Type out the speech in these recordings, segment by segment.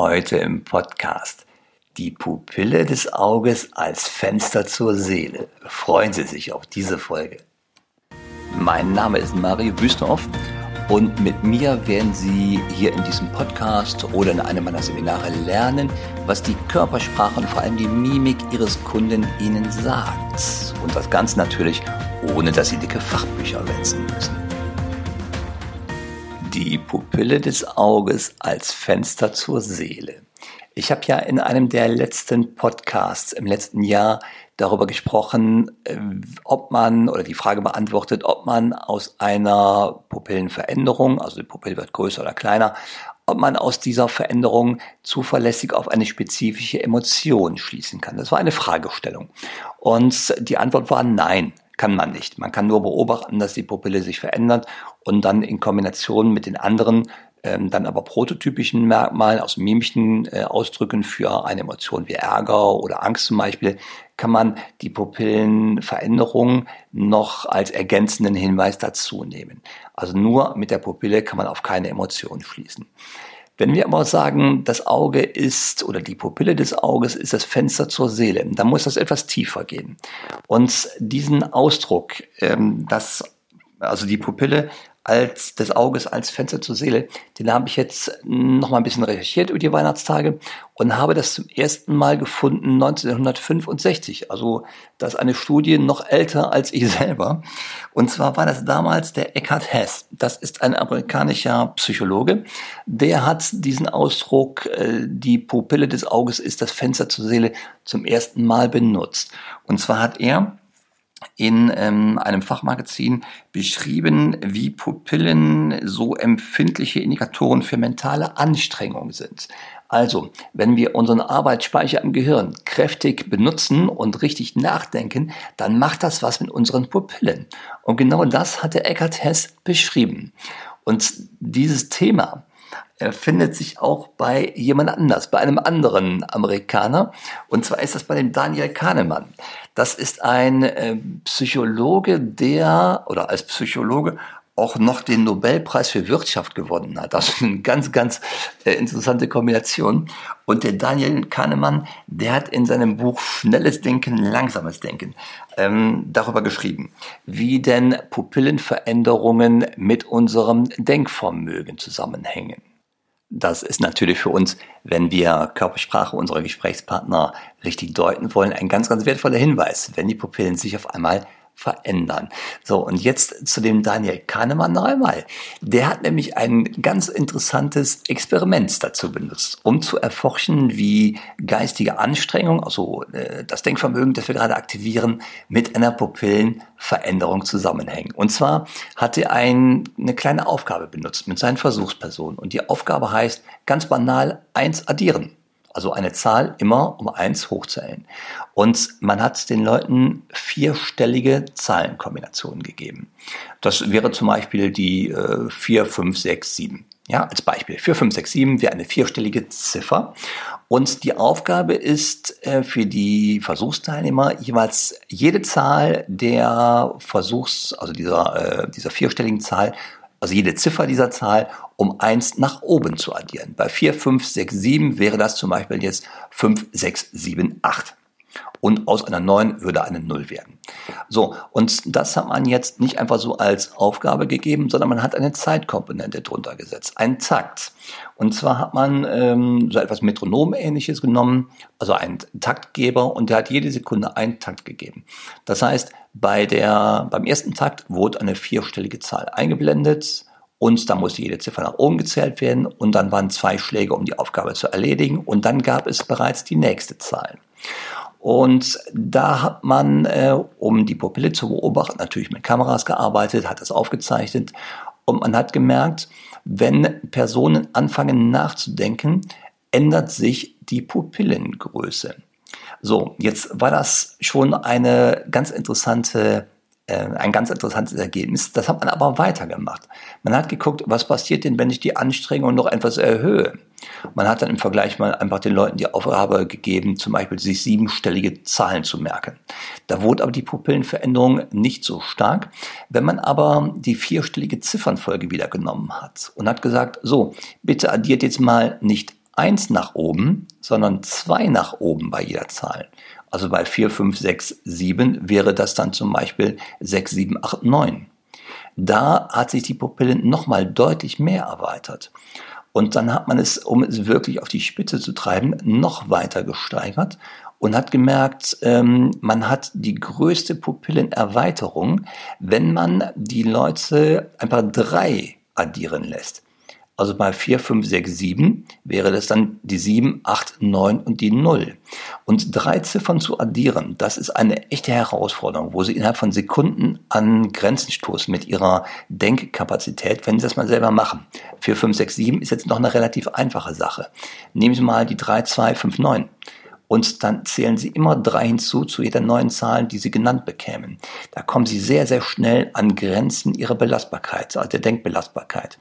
Heute im Podcast. Die Pupille des Auges als Fenster zur Seele. Freuen Sie sich auf diese Folge. Mein Name ist Mario Büstorf und mit mir werden Sie hier in diesem Podcast oder in einem meiner Seminare lernen, was die Körpersprache und vor allem die Mimik Ihres Kunden Ihnen sagt. Und das Ganze natürlich, ohne dass Sie dicke Fachbücher wälzen müssen die Pupille des Auges als Fenster zur Seele. Ich habe ja in einem der letzten Podcasts im letzten Jahr darüber gesprochen, äh, ob man oder die Frage beantwortet, ob man aus einer Pupillenveränderung, also die Pupille wird größer oder kleiner, ob man aus dieser Veränderung zuverlässig auf eine spezifische Emotion schließen kann. Das war eine Fragestellung. Und die Antwort war nein kann man nicht. Man kann nur beobachten, dass die Pupille sich verändert und dann in Kombination mit den anderen ähm, dann aber prototypischen Merkmalen aus mimischen äh, Ausdrücken für eine Emotion wie Ärger oder Angst zum Beispiel, kann man die Pupillenveränderung noch als ergänzenden Hinweis dazu nehmen. Also nur mit der Pupille kann man auf keine Emotion schließen. Wenn wir aber sagen, das Auge ist oder die Pupille des Auges ist das Fenster zur Seele, dann muss das etwas tiefer gehen. Und diesen Ausdruck, ähm, dass also die Pupille als des Auges als Fenster zur Seele, den habe ich jetzt noch mal ein bisschen recherchiert über die Weihnachtstage und habe das zum ersten Mal gefunden 1965. Also das ist eine Studie noch älter als ich selber. Und zwar war das damals der Eckhart Hess. Das ist ein amerikanischer Psychologe. Der hat diesen Ausdruck, äh, die Pupille des Auges ist das Fenster zur Seele, zum ersten Mal benutzt. Und zwar hat er in ähm, einem Fachmagazin beschrieben, wie Pupillen so empfindliche Indikatoren für mentale Anstrengung sind. Also, wenn wir unseren Arbeitsspeicher im Gehirn kräftig benutzen und richtig nachdenken, dann macht das was mit unseren Pupillen. Und genau das hatte Eckhart Hess beschrieben. Und dieses Thema, er findet sich auch bei jemand anders, bei einem anderen Amerikaner. Und zwar ist das bei dem Daniel Kahnemann. Das ist ein äh, Psychologe, der oder als Psychologe auch noch den Nobelpreis für Wirtschaft gewonnen hat. Das ist eine ganz, ganz äh, interessante Kombination. Und der Daniel Kahnemann, der hat in seinem Buch Schnelles Denken, Langsames Denken ähm, darüber geschrieben, wie denn Pupillenveränderungen mit unserem Denkvermögen zusammenhängen. Das ist natürlich für uns, wenn wir Körpersprache unserer Gesprächspartner richtig deuten wollen, ein ganz, ganz wertvoller Hinweis, wenn die Pupillen sich auf einmal verändern. So, und jetzt zu dem Daniel Kahnemann noch einmal. Der hat nämlich ein ganz interessantes Experiment dazu benutzt, um zu erforschen, wie geistige Anstrengung, also äh, das Denkvermögen, das wir gerade aktivieren, mit einer Pupillenveränderung zusammenhängen. Und zwar hat er ein, eine kleine Aufgabe benutzt mit seinen Versuchspersonen. Und die Aufgabe heißt ganz banal eins addieren also eine Zahl immer um eins hochzählen. Und man hat den Leuten vierstellige Zahlenkombinationen gegeben. Das wäre zum Beispiel die äh, 4, 5, 6, 7. Ja, als Beispiel. 4, 5, 6, 7 wäre eine vierstellige Ziffer. Und die Aufgabe ist äh, für die Versuchsteilnehmer jeweils jede Zahl der Versuchs, also dieser, äh, dieser vierstelligen Zahl also jede Ziffer dieser Zahl, um eins nach oben zu addieren. Bei 4, 5, 6, 7 wäre das zum Beispiel jetzt 5, 6, 7, 8 und aus einer 9 würde eine 0 werden. So, und das hat man jetzt nicht einfach so als Aufgabe gegeben, sondern man hat eine Zeitkomponente drunter gesetzt, einen Takt. Und zwar hat man ähm, so etwas Metronom-ähnliches genommen, also einen Taktgeber, und der hat jede Sekunde einen Takt gegeben. Das heißt, bei der, beim ersten Takt wurde eine vierstellige Zahl eingeblendet, und da musste jede Ziffer nach oben gezählt werden und dann waren zwei Schläge, um die Aufgabe zu erledigen und dann gab es bereits die nächste Zahl. Und da hat man, äh, um die Pupille zu beobachten, natürlich mit Kameras gearbeitet, hat das aufgezeichnet und man hat gemerkt, wenn Personen anfangen nachzudenken, ändert sich die Pupillengröße. So, jetzt war das schon eine ganz interessante ein ganz interessantes Ergebnis. Das hat man aber weitergemacht. Man hat geguckt, was passiert denn, wenn ich die Anstrengung noch etwas erhöhe. Man hat dann im Vergleich mal einfach den Leuten die Aufgabe gegeben, zum Beispiel sich siebenstellige Zahlen zu merken. Da wurde aber die Pupillenveränderung nicht so stark. Wenn man aber die vierstellige Ziffernfolge wieder genommen hat und hat gesagt, so, bitte addiert jetzt mal nicht eins nach oben, sondern zwei nach oben bei jeder Zahl. Also bei 4, 5, 6, 7 wäre das dann zum Beispiel 6, 7, 8, 9. Da hat sich die Pupille nochmal deutlich mehr erweitert. Und dann hat man es, um es wirklich auf die Spitze zu treiben, noch weiter gesteigert und hat gemerkt, ähm, man hat die größte Pupillenerweiterung, wenn man die Leute einfach drei addieren lässt. Also bei 4, 5, 6, 7 wäre das dann die 7, 8, 9 und die 0. Und drei Ziffern zu addieren, das ist eine echte Herausforderung, wo Sie innerhalb von Sekunden an Grenzen stoßen mit Ihrer Denkkapazität, wenn Sie das mal selber machen. 4, 5, 6, 7 ist jetzt noch eine relativ einfache Sache. Nehmen Sie mal die 3, 2, 5, 9 und dann zählen Sie immer drei hinzu zu jeder neuen Zahl, die Sie genannt bekämen. Da kommen Sie sehr, sehr schnell an Grenzen Ihrer Belastbarkeit, also der Denkbelastbarkeit.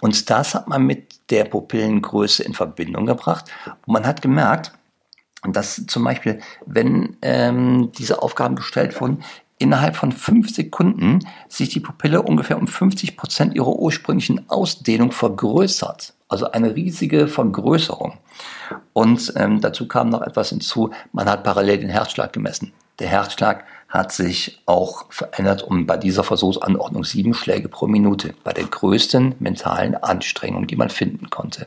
Und das hat man mit der Pupillengröße in Verbindung gebracht. Und man hat gemerkt, dass zum Beispiel, wenn ähm, diese Aufgaben gestellt wurden, innerhalb von fünf Sekunden sich die Pupille ungefähr um 50 Prozent ihrer ursprünglichen Ausdehnung vergrößert. Also eine riesige Vergrößerung. Und ähm, dazu kam noch etwas hinzu, man hat parallel den Herzschlag gemessen. Der Herzschlag hat sich auch verändert um bei dieser Versuchsanordnung sieben Schläge pro Minute, bei der größten mentalen Anstrengung, die man finden konnte.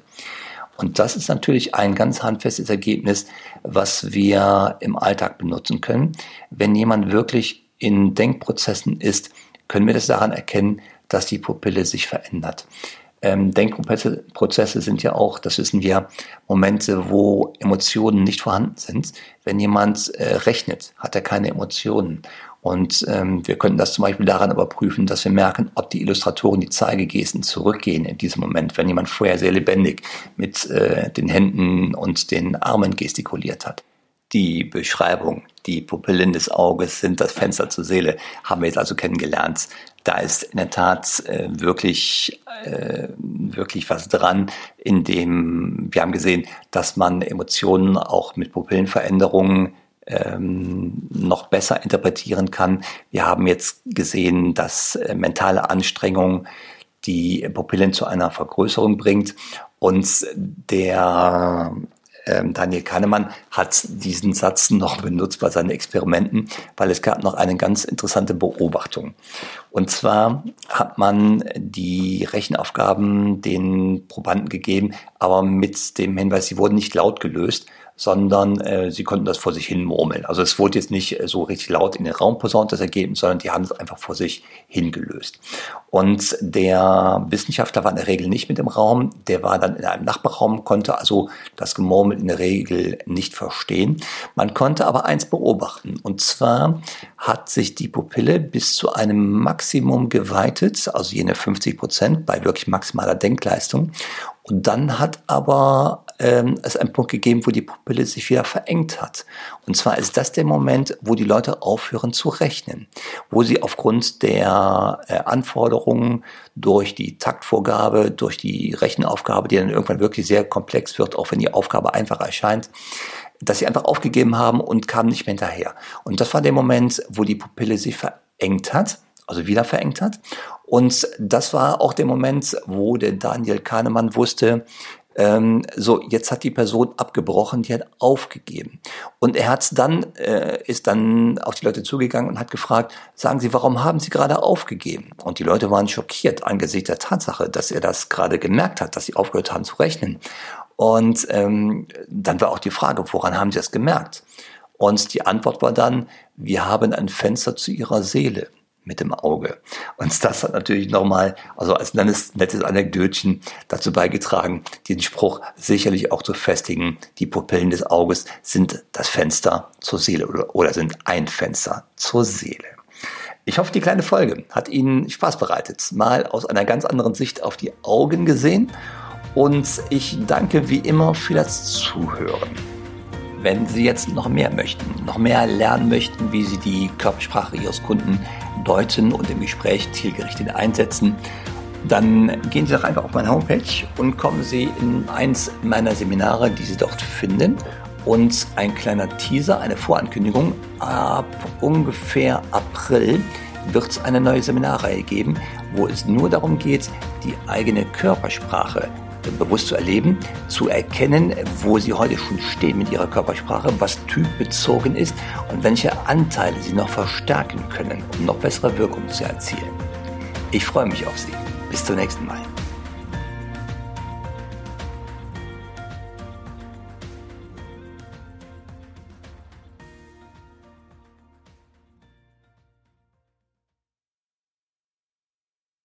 Und das ist natürlich ein ganz handfestes Ergebnis, was wir im Alltag benutzen können. Wenn jemand wirklich in Denkprozessen ist, können wir das daran erkennen, dass die Pupille sich verändert. Ähm, Denkprozesse sind ja auch, das wissen wir, Momente, wo Emotionen nicht vorhanden sind. Wenn jemand äh, rechnet, hat er keine Emotionen. Und ähm, wir könnten das zum Beispiel daran überprüfen, dass wir merken, ob die Illustratoren die Zeigegesten zurückgehen in diesem Moment, wenn jemand vorher sehr lebendig mit äh, den Händen und den Armen gestikuliert hat die Beschreibung, die Pupillen des Auges sind das Fenster zur Seele, haben wir jetzt also kennengelernt. Da ist in der Tat äh, wirklich, äh, wirklich was dran, in dem wir haben gesehen, dass man Emotionen auch mit Pupillenveränderungen ähm, noch besser interpretieren kann. Wir haben jetzt gesehen, dass äh, mentale Anstrengung die Pupillen zu einer Vergrößerung bringt und der ähm, Daniel Kahnemann hat diesen Satz noch benutzt bei seinen Experimenten, weil es gab noch eine ganz interessante Beobachtung. Und zwar hat man die Rechenaufgaben den Probanden gegeben, aber mit dem Hinweis, sie wurden nicht laut gelöst, sondern äh, sie konnten das vor sich hin murmeln. Also es wurde jetzt nicht äh, so richtig laut in den Raum posaunt, das Ergebnis, sondern die haben es einfach vor sich hingelöst. Und der Wissenschaftler war in der Regel nicht mit im Raum, der war dann in einem Nachbarraum, konnte also das Gemurmel in der Regel nicht verstehen. Man konnte aber eins beobachten, und zwar hat sich die Pupille bis zu einem Maximum geweitet, also jene 50 Prozent bei wirklich maximaler Denkleistung. Und dann hat aber ähm, es einen Punkt gegeben, wo die Pupille sich wieder verengt hat. Und zwar ist das der Moment, wo die Leute aufhören zu rechnen, wo sie aufgrund der äh, Anforderungen durch die Taktvorgabe, durch die Rechenaufgabe, die dann irgendwann wirklich sehr komplex wird, auch wenn die Aufgabe einfach erscheint, dass sie einfach aufgegeben haben und kamen nicht mehr hinterher. Und das war der Moment, wo die Pupille sich verengt hat also wieder verengt hat. Und das war auch der Moment, wo der Daniel Kahnemann wusste, ähm, so, jetzt hat die Person abgebrochen, die hat aufgegeben. Und er hat dann, äh, ist dann auf die Leute zugegangen und hat gefragt, sagen Sie, warum haben Sie gerade aufgegeben? Und die Leute waren schockiert angesichts der Tatsache, dass er das gerade gemerkt hat, dass sie aufgehört haben zu rechnen. Und ähm, dann war auch die Frage, woran haben Sie das gemerkt? Und die Antwort war dann, wir haben ein Fenster zu Ihrer Seele mit dem Auge. Und das hat natürlich nochmal, also als nettes, nettes Anekdötchen dazu beigetragen, den Spruch sicherlich auch zu festigen, die Pupillen des Auges sind das Fenster zur Seele oder, oder sind ein Fenster zur Seele. Ich hoffe, die kleine Folge hat Ihnen Spaß bereitet, mal aus einer ganz anderen Sicht auf die Augen gesehen. Und ich danke wie immer für das Zuhören. Wenn Sie jetzt noch mehr möchten, noch mehr lernen möchten, wie Sie die Körpersprache Ihres Kunden deuten und im Gespräch zielgerichtet einsetzen, dann gehen Sie doch einfach auf meine Homepage und kommen Sie in eins meiner Seminare, die Sie dort finden. Und ein kleiner Teaser, eine Vorankündigung. Ab ungefähr April wird es eine neue Seminarreihe geben, wo es nur darum geht, die eigene Körpersprache bewusst zu erleben, zu erkennen, wo sie heute schon stehen mit ihrer Körpersprache, was typbezogen ist und welche Anteile sie noch verstärken können, um noch bessere Wirkung zu erzielen. Ich freue mich auf Sie. Bis zum nächsten Mal.